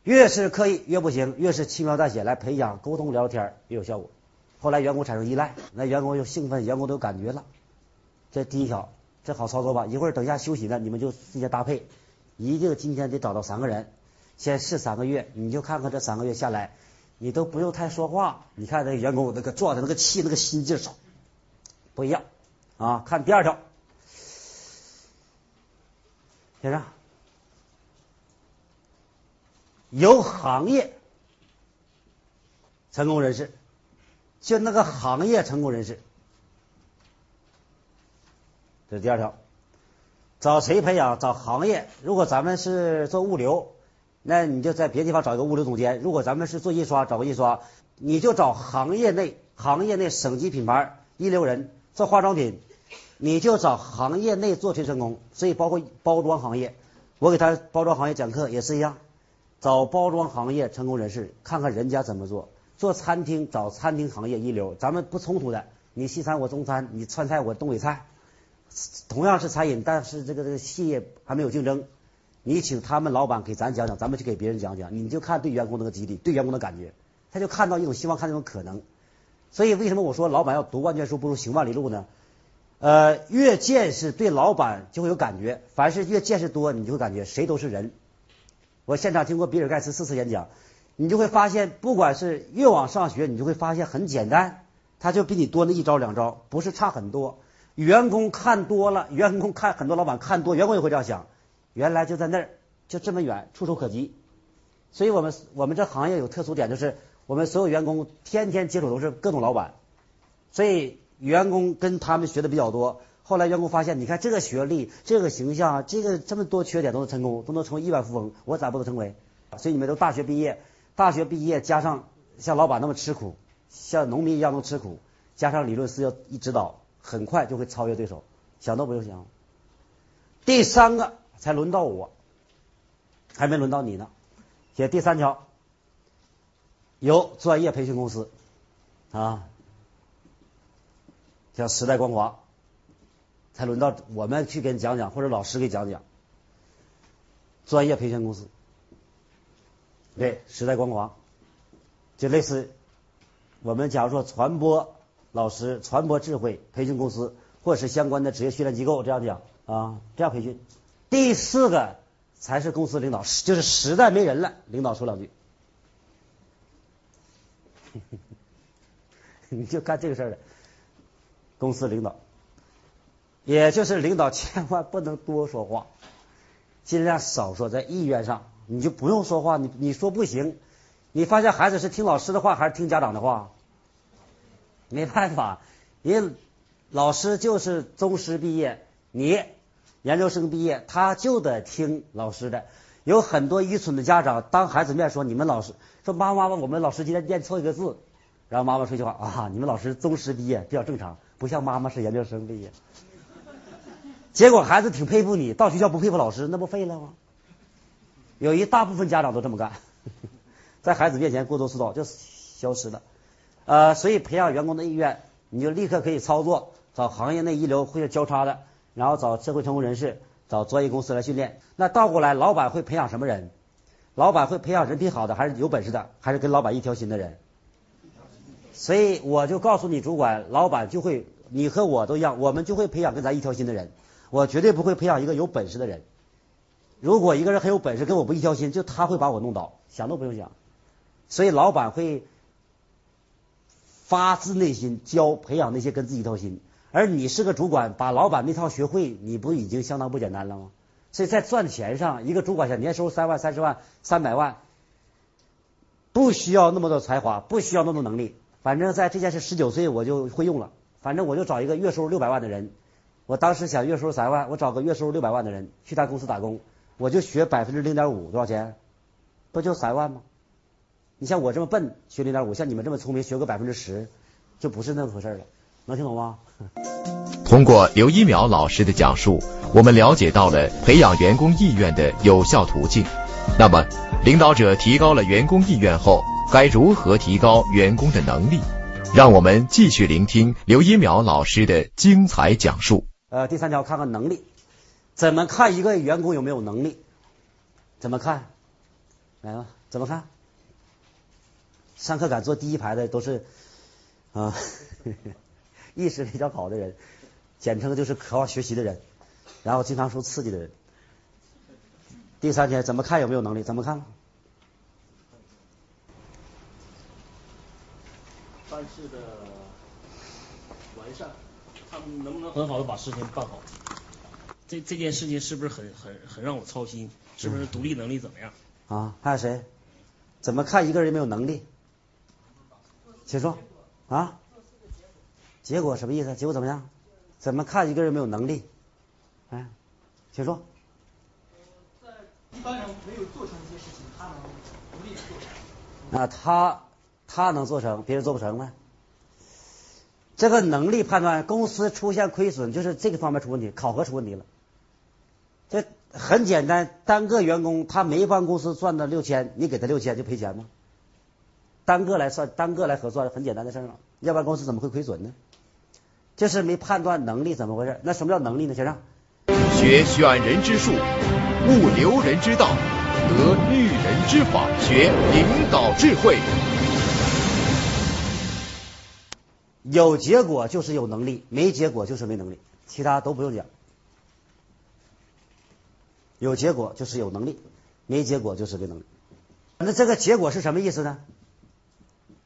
[SPEAKER 2] 越是刻意越不行，越是轻描淡写来培养沟通聊天越有效果。后来员工产生依赖，那员工又兴奋，员工都有感觉了。这第一条，这好操作吧？一会儿等一下休息呢，你们就直接搭配。一定今天得找到三个人，先试三个月，你就看看这三个月下来。你都不用太说话，你看那员工那个状态、那个气、那个心劲上不一样啊！看第二条，先生，有行业成功人士，就那个行业成功人士，这是第二条。找谁培养？找行业。如果咱们是做物流。那你就在别的地方找一个物流总监。如果咱们是做印刷，找个印刷，你就找行业内行业内省级品牌一流人做化妆品，你就找行业内做推成功。所以包括包装行业，我给他包装行业讲课也是一样，找包装行业成功人士，看看人家怎么做。做餐厅找餐厅行业一流，咱们不冲突的。你西餐我中餐，你川菜我东北菜，同样是餐饮，但是这个这个企业还没有竞争。你请他们老板给咱讲讲，咱们去给别人讲讲，你就看对员工那个激励，对员工的感觉，他就看到一种希望，看到一种可能。所以为什么我说老板要读万卷书不如行万里路呢？呃，越见识对老板就会有感觉，凡是越见识多，你就会感觉谁都是人。我现场听过比尔盖茨四次演讲，你就会发现，不管是越往上学，你就会发现很简单，他就比你多那一招两招，不是差很多。员工看多了，员工看很多老板看多，员工也会这样想。原来就在那儿，就这么远，触手可及。所以我们我们这行业有特殊点，就是我们所有员工天天接触都是各种老板，所以员工跟他们学的比较多。后来员工发现，你看这个学历、这个形象、这个这么多缺点都能成功，都能成为亿万富翁，我咋不能成为？所以你们都大学毕业，大学毕业加上像老板那么吃苦，像农民一样能吃苦，加上理论师要一指导，很快就会超越对手，想都不用想。第三个。才轮到我，还没轮到你呢。写第三条，有专业培训公司啊，叫时代光华，才轮到我们去给你讲讲，或者老师给讲讲。专业培训公司，对，时代光华，就类似我们假如说传播老师、传播智慧培训公司，或是相关的职业训练机构，这样讲啊，这样培训。第四个才是公司领导，就是实在没人了，领导说两句，你就干这个事儿了。公司领导，也就是领导千万不能多说话，尽量少说，在意愿上你就不用说话，你你说不行，你发现孩子是听老师的话还是听家长的话？没办法，人老师就是宗师毕业，你。研究生毕业，他就得听老师的。有很多愚蠢的家长，当孩子面说：“你们老师说，妈妈，我们老师今天念错一个字。”然后妈妈说句话：“啊，你们老师宗师毕业比较正常，不像妈妈是研究生毕业。”结果孩子挺佩服你，到学校不佩服老师，那不废了吗？有一大部分家长都这么干，在孩子面前过多疏导就消失了。呃，所以培养员工的意愿，你就立刻可以操作，找行业内一流会交叉的，然后找社会成功人士，找专业公司来训练。那倒过来，老板会培养什么人？老板会培养人品好的，还是有本事的，还是跟老板一条心的人？所以我就告诉你，主管、老板就会，你和我都一样，我们就会培养跟咱一条心的人。我绝对不会培养一个有本事的人。如果一个人很有本事，跟我不一条心，就他会把我弄倒，想都不用想。所以老板会发自内心教培养那些跟自己一条心，而你是个主管，把老板那套学会，你不已经相当不简单了吗？所以在赚钱上，一个主管想年收入三万、三十万、三百万，不需要那么多才华，不需要那么多能力，反正在这件事十九岁我就会用了，反正我就找一个月收入六百万的人。我当时想月收入三万，我找个月收入六百万的人去他公司打工，我就学百分之零点五，多少钱？不就三万吗？你像我这么笨，学零点五；像你们这么聪明，学个百分之十，就不是那么回事了。能听懂吗？
[SPEAKER 1] 通过刘一淼老师的讲述，我们了解到了培养员工意愿的有效途径。那么，领导者提高了员工意愿后，该如何提高员工的能力？让我们继续聆听刘一淼老师的精彩讲述。
[SPEAKER 2] 呃，第三条，看看能力，怎么看一个员工有没有能力？怎么看？来吧，怎么看？上课敢坐第一排的都是啊，意识比较好的人，简称就是渴望学习的人，然后经常受刺激的人。第三天怎么看有没有能力？怎么看？
[SPEAKER 3] 办事的，他们能不能很好的把事情办好？这这件事情是不是很很很让我操心？是不是独立能力怎么样？
[SPEAKER 2] 啊，还有谁？怎么看一个人有没有能力？请说啊？结果什么意思？结果怎么样？怎么看一个人有没有能力？哎，请说。
[SPEAKER 4] 在一般人没有做成一些事情，他能独立做成。
[SPEAKER 2] 啊，他他能做成，别人做不成吗？这个能力判断，公司出现亏损，就是这个方面出问题，考核出问题了。这很简单，单个员工他没帮公司赚到六千，你给他六千就赔钱吗？单个来算，单个来核算，很简单的事了。要不然公司怎么会亏损呢？就是没判断能力怎么回事？那什么叫能力呢？先生，
[SPEAKER 1] 学选人之术，悟留人之道，得育人之法，学领导智慧。
[SPEAKER 2] 有结果就是有能力，没结果就是没能力，其他都不用讲。有结果就是有能力，没结果就是没能力。那这个结果是什么意思呢？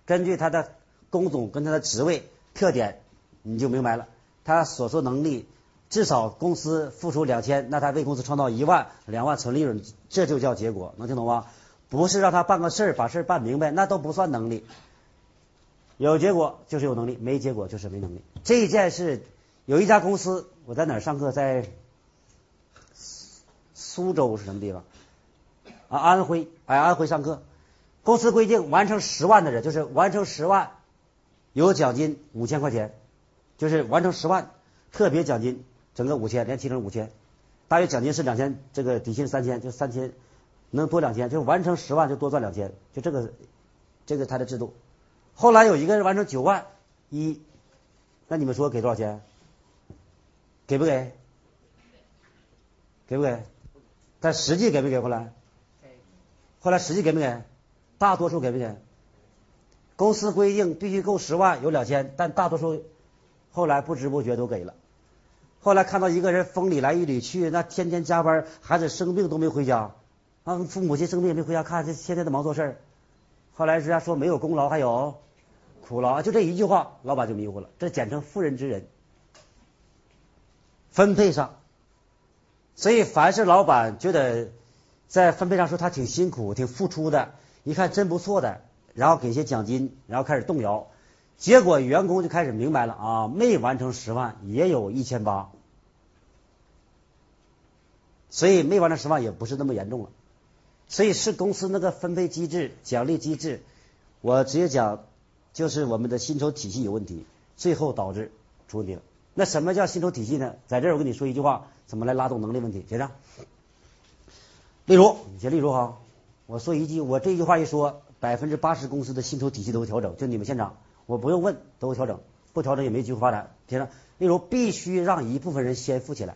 [SPEAKER 2] 根据他的工种跟他的职位特点，你就明白了。他所说能力，至少公司付出两千，那他为公司创造一万、两万纯利润，这就叫结果。能听懂吗？不是让他办个事儿，把事儿办明白，那都不算能力。有结果就是有能力，没结果就是没能力。这一件事有一家公司，我在哪儿上课？在苏州是什么地方？啊，安徽，哎，安徽上课。公司规定，完成十万的人，就是完成十万，有奖金五千块钱，就是完成十万，特别奖金整个五千，连提成五千，大约奖金是两千，这个底薪三千，就三千，能多两千，就完成十万就多赚两千，就这个，这个他的制度。后来有一个人完成九万一，那你们说给多少钱？给不给？给不给？但实际给没给？后来？后来实际给没给？大多数给不给？公司规定必须够十万有两千，但大多数后来不知不觉都给了。后来看到一个人风里来雨里去，那天天加班，孩子生病都没回家，啊，父母亲生病没回家看，这天天的忙做事儿。后来人家说没有功劳还有苦劳，就这一句话，老板就迷糊了。这简称妇人之仁。分配上，所以凡是老板觉得在分配上说他挺辛苦、挺付出的。一看真不错的，然后给些奖金，然后开始动摇，结果员工就开始明白了啊，没完成十万也有一千八，所以没完成十万也不是那么严重了。所以是公司那个分配机制、奖励机制，我直接讲就是我们的薪酬体系有问题，最后导致出问题了。那什么叫薪酬体系呢？在这儿我跟你说一句话，怎么来拉动能力问题？学生，例如，你先例如哈。我说一句，我这句话一说，百分之八十公司的薪酬体系都会调整。就你们现场，我不用问，都会调整。不调整也没机会发展。第二，例如必须让一部分人先富起来。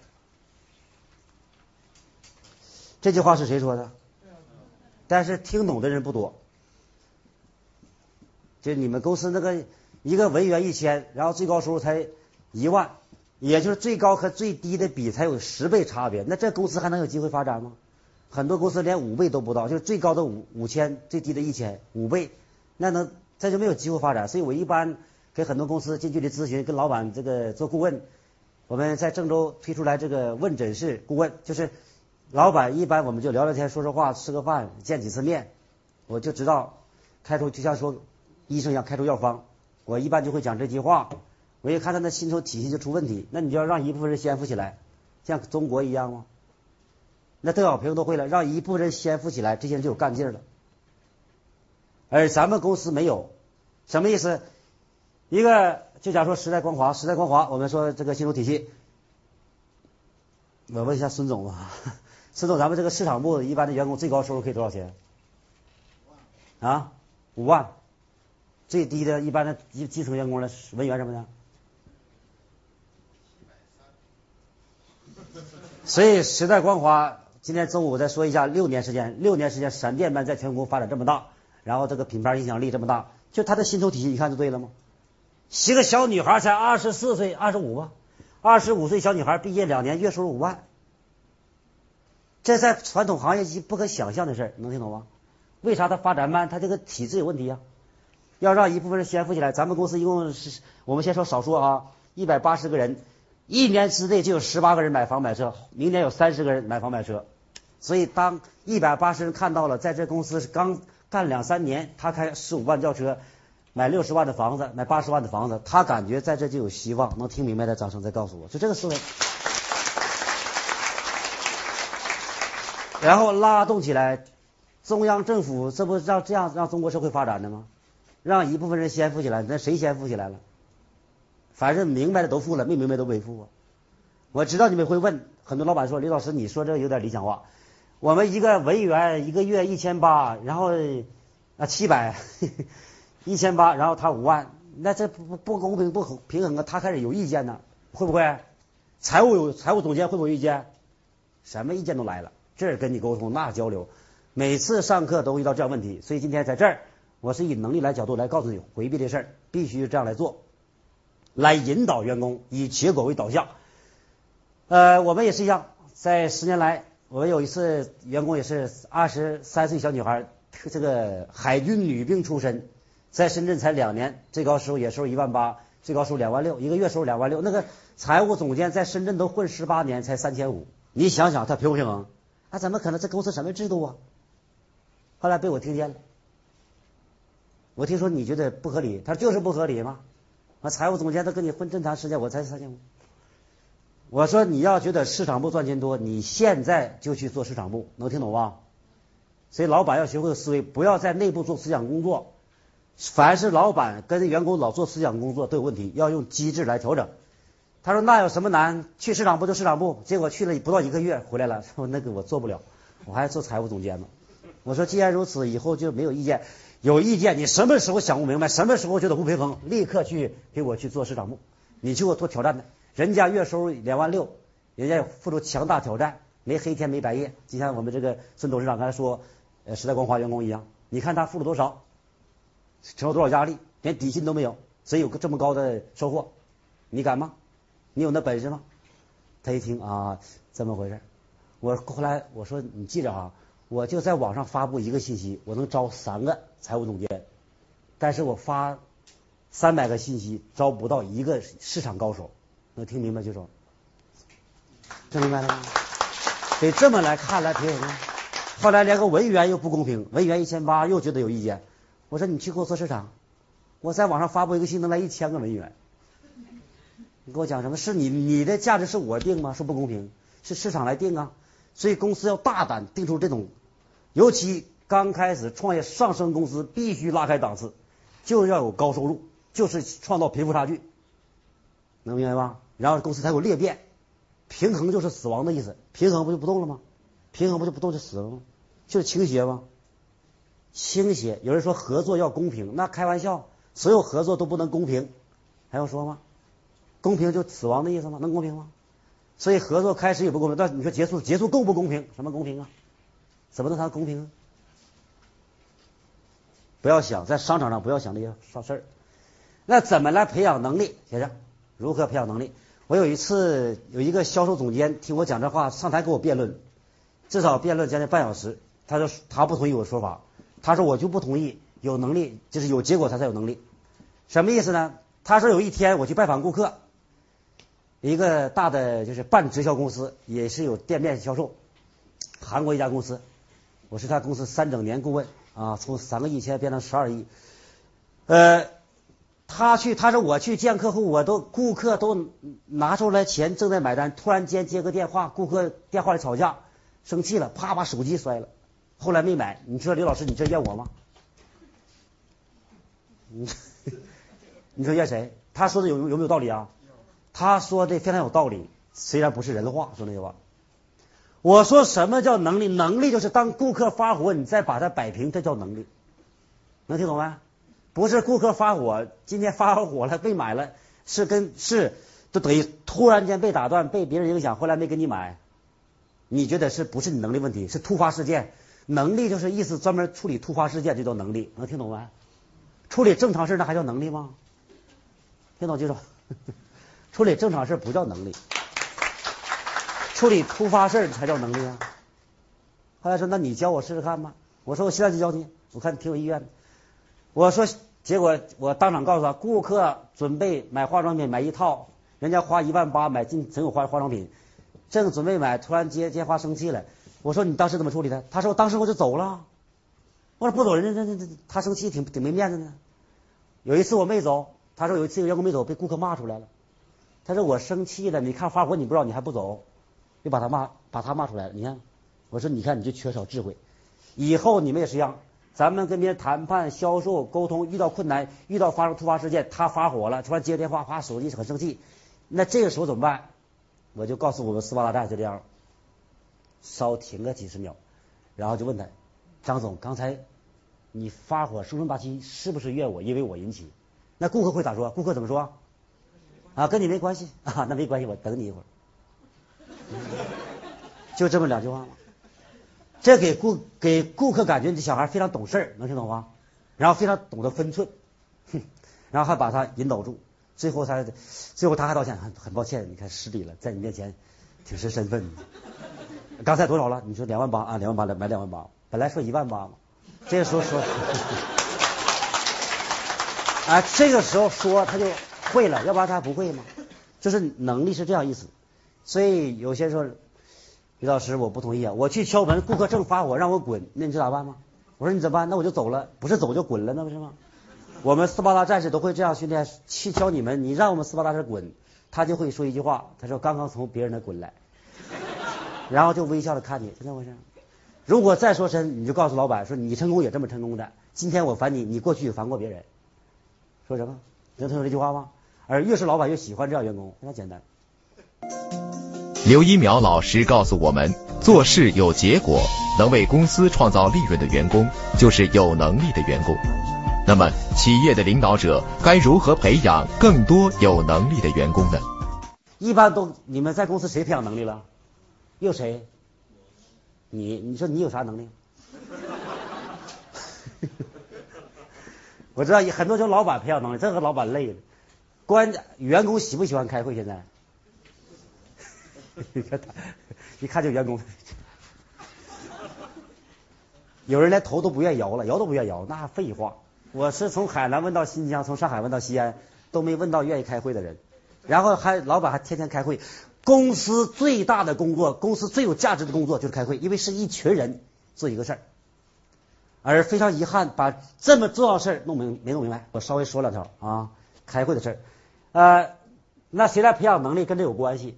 [SPEAKER 2] 这句话是谁说的？但是听懂的人不多。就你们公司那个一个文员一千，然后最高收入才一万，也就是最高和最低的比才有十倍差别，那这公司还能有机会发展吗？很多公司连五倍都不到，就是最高的五五千，最低的一千，五倍，那能这就没有机会发展。所以我一般给很多公司近距离咨询，跟老板这个做顾问。我们在郑州推出来这个问诊室顾问，就是老板一般我们就聊聊天、说说话、吃个饭、见几次面，我就知道开出就像说医生一样开出药方，我一般就会讲这句话。我一看他那薪酬体系就出问题，那你就要让一部分人先富起来，像中国一样吗？那邓小平都会了，让一部分人先富起来，这些人就有干劲了。而咱们公司没有，什么意思？一个就假如说时代光华，时代光华，我们说这个薪酬体系，我问一下孙总吧，孙总，咱们这个市场部一般的员工最高收入可以多少钱？啊，五万，最低的一般的基基层员工的，文员什么的。所以时代光华今天中午再说一下，六年时间，六年时间闪电般在全国发展这么大，然后这个品牌影响力这么大，就他的薪酬体系，你看就对了吗？一个小女孩才二十四岁，二十五吧，二十五岁小女孩毕业两年，月收入五万，这在传统行业是不可想象的事儿，能听懂吗？为啥它发展慢？它这个体制有问题啊！要让一部分人先富起来，咱们公司一共是，我们先说少说啊，一百八十个人。一年之内就有十八个人买房买车，明年有三十个人买房买车，所以当一百八十人看到了，在这公司刚干两三年，他开十五万轿车，买六十万的房子，买八十万的房子，他感觉在这就有希望。能听明白的掌声再告诉我，就这个思维，然后拉动起来，中央政府这不让这样让中国社会发展的吗？让一部分人先富起来，那谁先富起来了？反正明白的都富了，没明白都没富啊！我知道你们会问，很多老板说：“李老师，你说这有点理想化。我们一个文员一个月一千八，然后啊七百，一千八，然后他五万，那这不不公平不平衡啊！他开始有意见呢，会不会？财务有财务总监会不会有意见？什么意见都来了，这儿跟你沟通，那交流，每次上课都遇到这样问题，所以今天在这儿，我是以能力来角度来告诉你，回避这事儿，必须这样来做。来引导员工以结果为导向，呃，我们也是一样，在十年来，我们有一次员工也是二十三岁小女孩，这个海军女兵出身，在深圳才两年，最高收入也收入一万八，最高收入两万六，一个月收入两万六。那个财务总监在深圳都混十八年，才三千五，你想想他平不平衡？他怎么可能？这公司什么制度啊？后来被我听见了，我听说你觉得不合理，他说就是不合理吗？啊，财务总监都跟你混这么长时间，我才三千五。我说你要觉得市场部赚钱多，你现在就去做市场部，能听懂吧？所以老板要学会思维，不要在内部做思想工作。凡是老板跟员工老做思想工作都有问题，要用机制来调整。他说那有什么难？去市场部就市场部，结果去了不到一个月回来了，说 那个我做不了，我还做财务总监呢。我说既然如此，以后就没有意见。有意见，你什么时候想不明白，什么时候觉得不平衡，立刻去给我去做市场部，你去给我做挑战的。人家月收入两万六，人家付出强大挑战，没黑天没白夜，就像我们这个孙董事长刚才说，呃，时代光华员工一样，你看他付了多少，承受多少压力，连底薪都没有，所以有个这么高的收获，你敢吗？你有那本事吗？他一听啊，怎么回事，我后来我说你记着啊。我就在网上发布一个信息，我能招三个财务总监，但是我发三百个信息招不到一个市场高手，能听明白就说，听明白了吗？得这么来看来平衡。后来连个文员又不公平，文员一千八又觉得有意见，我说你去给我做市场，我在网上发布一个信能来一千个文员，你跟我讲什么？是你你的价值是我定吗？是不公平，是市场来定啊。所以公司要大胆定出这种，尤其刚开始创业上升公司必须拉开档次，就要有高收入，就是创造贫富差距，能明白吗？然后公司才有裂变，平衡就是死亡的意思，平衡不就不动了吗？平衡不就不动就死了吗？就是倾斜吗？倾斜。有人说合作要公平，那开玩笑，所有合作都不能公平，还用说吗？公平就死亡的意思吗？能公平吗？所以合作开始也不公平，但你说结束结束更不公平，什么公平啊？怎么能谈公平？不要想在商场上不要想这些少事儿。那怎么来培养能力，先生？如何培养能力？我有一次有一个销售总监听我讲这话，上台跟我辩论，至少辩论将近半小时。他说他不同意我的说法，他说我就不同意，有能力就是有结果他才有能力。什么意思呢？他说有一天我去拜访顾客，一个大的就是半直销公司，也是有店面销售，韩国一家公司，我是他公司三整年顾问啊，从三个亿现在变成十二亿，呃。他去，他说我去见客户，我都顾客都拿出来钱正在买单，突然间接个电话，顾客电话里吵架，生气了，啪把手机摔了，后来没买。你说刘老师，你这怨我吗？你 你说怨谁？他说的有有没有道理啊？他说的非常有道理，虽然不是人话，说那句话。我说什么叫能力？能力就是当顾客发火，你再把他摆平，这叫能力。能听懂没？不是顾客发火，今天发完火了被买了，是跟是就等于突然间被打断，被别人影响，后来没给你买，你觉得是不是你能力问题？是突发事件，能力就是意思专门处理突发事件，这叫能力，能听懂没？处理正常事那还叫能力吗？听懂记住，处理正常事不叫能力，处理突发事才叫能力啊。后来说那你教我试试看吧，我说我现在就教你，我看你挺有意愿的，我说。结果我当场告诉他，顾客准备买化妆品，买一套，人家花一万八买进整个化化妆品，正准备买，突然接电话生气了。我说你当时怎么处理的？他说当时我就走了。我说不走，人家这这他生气挺挺没面子呢。有一次我没走，他说有一次有员工没走，被顾客骂出来了。他说我生气了，你看发火你不知道，你还不走，又把他骂把他骂出来了。你看，我说你看你就缺少智慧，以后你们也是一样。咱们跟别人谈判、销售、沟通，遇到困难，遇到发生突发事件，他发火了，突然接电话，啪，手机很生气，那这个时候怎么办？我就告诉我们斯巴达站就这样，稍停个几十秒，然后就问他，张总，刚才你发火生生霸气，是不是怨我？因为我引起？那顾客会咋说？顾客怎么说？啊，跟你没关系啊，那没关系，我等你一会儿，就这么两句话嘛？这给顾给顾客感觉这小孩非常懂事儿，能听懂吗？然后非常懂得分寸，哼，然后还把他引导住，最后他最后他还道歉，很很抱歉，你看失礼了，在你面前挺失身份的。刚才多少了？你说两万八啊，两万八来买两万八，本来说一万八嘛，这个时候说，啊，这个时候说他就会了，要不然他不会吗？就是能力是这样意思，所以有些时候。于老师，我不同意啊！我去敲门，顾客正发火，让我滚，那你知咋办吗？我说你怎么办？那我就走了，不是走就滚了，那不是吗？我们斯巴达战士都会这样训练，去敲你们，你让我们斯巴达士滚，他就会说一句话，他说刚刚从别人那滚来，然后就微笑的看你，是这么回事？如果再说深，你就告诉老板说你成功也这么成功的，今天我烦你，你过去也烦过别人，说什么？能听懂这句话吗？而越是老板越喜欢这样员工，非常简单。
[SPEAKER 1] 刘一苗老师告诉我们，做事有结果、能为公司创造利润的员工，就是有能力的员工。那么，企业的领导者该如何培养更多有能力的员工呢？
[SPEAKER 2] 一般都，你们在公司谁培养能力了？又谁？你，你说你有啥能力？我知道很多就老板培养能力，这个老板累了。关员工喜不喜欢开会？现在？你看他，一看就员工。有人连头都不愿摇了，摇都不愿摇，那废话。我是从海南问到新疆，从上海问到西安，都没问到愿意开会的人。然后还老板还天天开会。公司最大的工作，公司最有价值的工作就是开会，因为是一群人做一个事儿。而非常遗憾，把这么重要的事儿弄明没弄明白。我稍微说两条啊，开会的事儿。呃，那谁来培养能力，跟这有关系。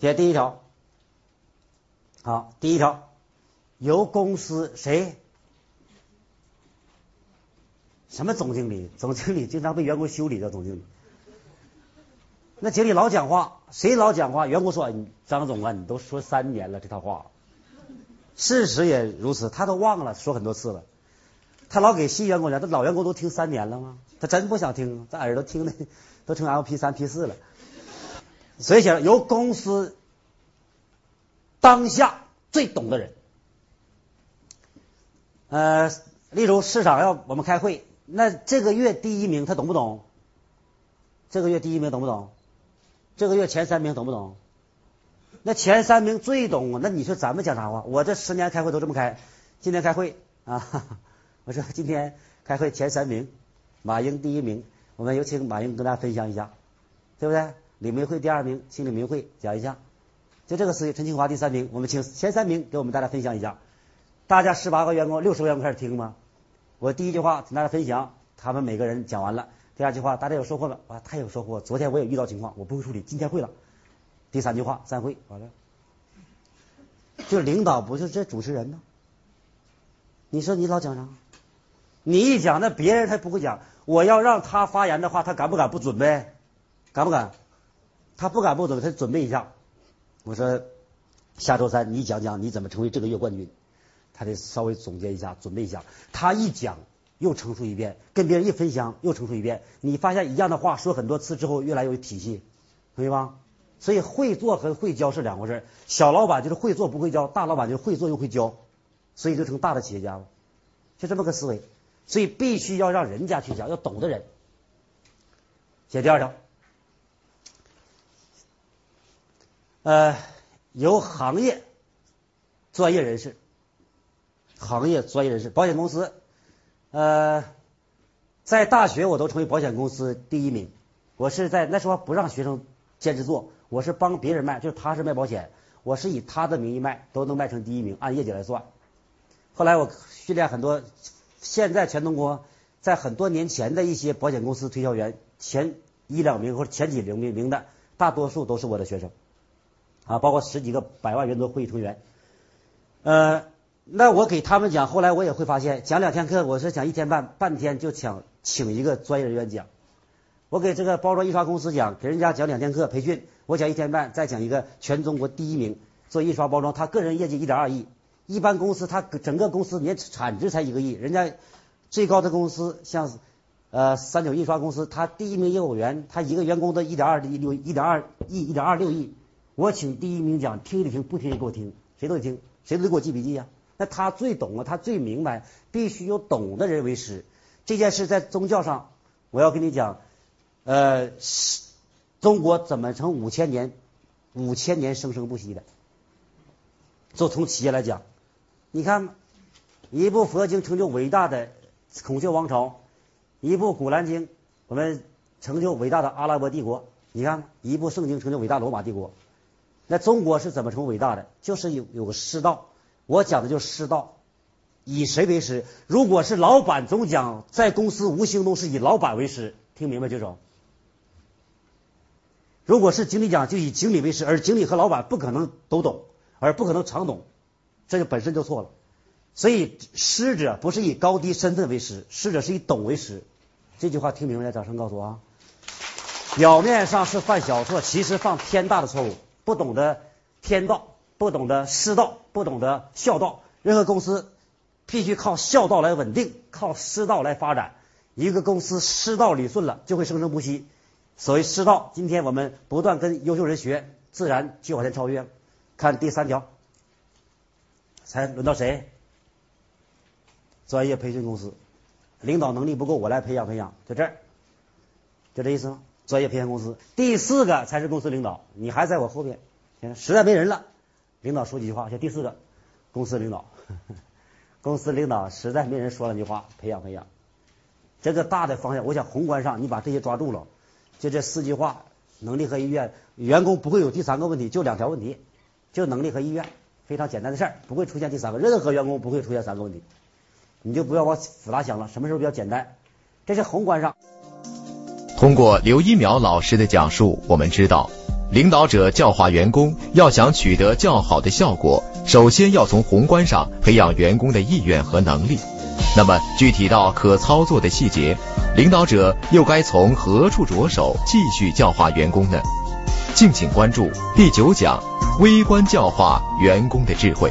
[SPEAKER 2] 写第一条，好，第一条，由公司谁？什么总经理？总经理经常被员工修理的总经理。那经理老讲话，谁老讲话？员工说：“张总啊，你都说三年了这套话。”事实也如此，他都忘了说很多次了。他老给新员工讲，这老员工都听三年了吗？他真不想听，这耳朵听的 都成 L P 三 P 四了。所以想，由公司当下最懂的人，呃，例如市场要我们开会，那这个月第一名他懂不懂？这个月第一名懂不懂？这个月前三名懂不懂？那前三名最懂！那你说咱们讲啥话？我这十年开会都这么开，今天开会啊，我说 今天开会前三名，马英第一名，我们有请马英跟大家分享一下，对不对？李明慧第二名，请李明慧讲一下。就这个事情，陈清华第三名，我们请前三名给我们大家分享一下。大家十八个员工，六十个员工开始听吗？我第一句话请大家分享，他们每个人讲完了。第二句话，大家有收获吗？哇，太有收获！昨天我也遇到情况，我不会处理，今天会了。第三句话，散会，好了。就领导不是这主持人吗？你说你老讲啥？你一讲，那别人他不会讲。我要让他发言的话，他敢不敢不准备？敢不敢？他不敢不准备，他准备一下。我说下周三你讲讲你怎么成为这个月冠军，他得稍微总结一下，准备一下。他一讲又陈述一遍，跟别人一分享又陈述一遍。你发现一样的话说很多次之后，越来越有体系，同意吗？所以会做和会教是两回事。小老板就是会做不会教，大老板就是会做又会教，所以就成大的企业家了，就这么个思维。所以必须要让人家去讲，要懂的人。写第二条。呃，由行业专业人士，行业专业人士，保险公司，呃，在大学我都成为保险公司第一名。我是在那时候不让学生兼职做，我是帮别人卖，就是他是卖保险，我是以他的名义卖，都能卖成第一名，按业绩来算。后来我训练很多，现在全中国在很多年前的一些保险公司推销员，前一两名或者前几名名的，大多数都是我的学生。啊，包括十几个百万原则会议成员，呃，那我给他们讲，后来我也会发现，讲两天课，我是讲一天半，半天就请请一个专业人员讲。我给这个包装印刷公司讲，给人家讲两天课培训，我讲一天半，再讲一个全中国第一名做印刷包装，他个人业绩一点二亿，一般公司它整个公司年产值才一个亿，人家最高的公司像呃三九印刷公司，他第一名业务员，他一个员工的一点二六一点二亿，一点二六亿。我请第一名讲，听一听，不听也给我听，谁都得听，谁都得给我记笔记呀。那他最懂啊，他最明白，必须有懂的人为师。这件事在宗教上，我要跟你讲，呃，中国怎么成五千年，五千年生生不息的？就从企业来讲，你看，一部佛经成就伟大的孔雀王朝，一部古兰经我们成就伟大的阿拉伯帝国，你看，一部圣经成就伟大罗马帝国。那中国是怎么成伟大的？就是有有个师道，我讲的就是师道，以谁为师？如果是老板总讲，在公司无形中是以老板为师，听明白举手。如果是经理讲，就以经理为师，而经理和老板不可能都懂，而不可能常懂，这就本身就错了。所以师者不是以高低身份为师，师者是以懂为师。这句话听明白？掌声告诉我啊！表面上是犯小错，其实犯天大的错误。不懂得天道，不懂得师道，不懂得孝道，任何公司必须靠孝道来稳定，靠师道来发展。一个公司师道理顺了，就会生生不息。所谓师道，今天我们不断跟优秀人学，自然就往前超越了。看第三条，才轮到谁？专业培训公司，领导能力不够，我来培养培养，就这儿，就这意思吗？专业培训公司，第四个才是公司领导，你还在我后边，实在没人了，领导说几句话。像第四个，公司领导，公司领导实在没人说两句话，培养培养。这个大的方向，我想宏观上你把这些抓住了，就这四句话，能力和意愿，员工不会有第三个问题，就两条问题，就能力和意愿，非常简单的事儿，不会出现第三个，任何员工不会出现三个问题，你就不要往复杂想了，什么时候比较简单？这是宏观上。
[SPEAKER 1] 通过刘一苗老师的讲述，我们知道，领导者教化员工要想取得较好的效果，首先要从宏观上培养员工的意愿和能力。那么，具体到可操作的细节，领导者又该从何处着手继续教化员工呢？敬请关注第九讲：微观教化员工的智慧。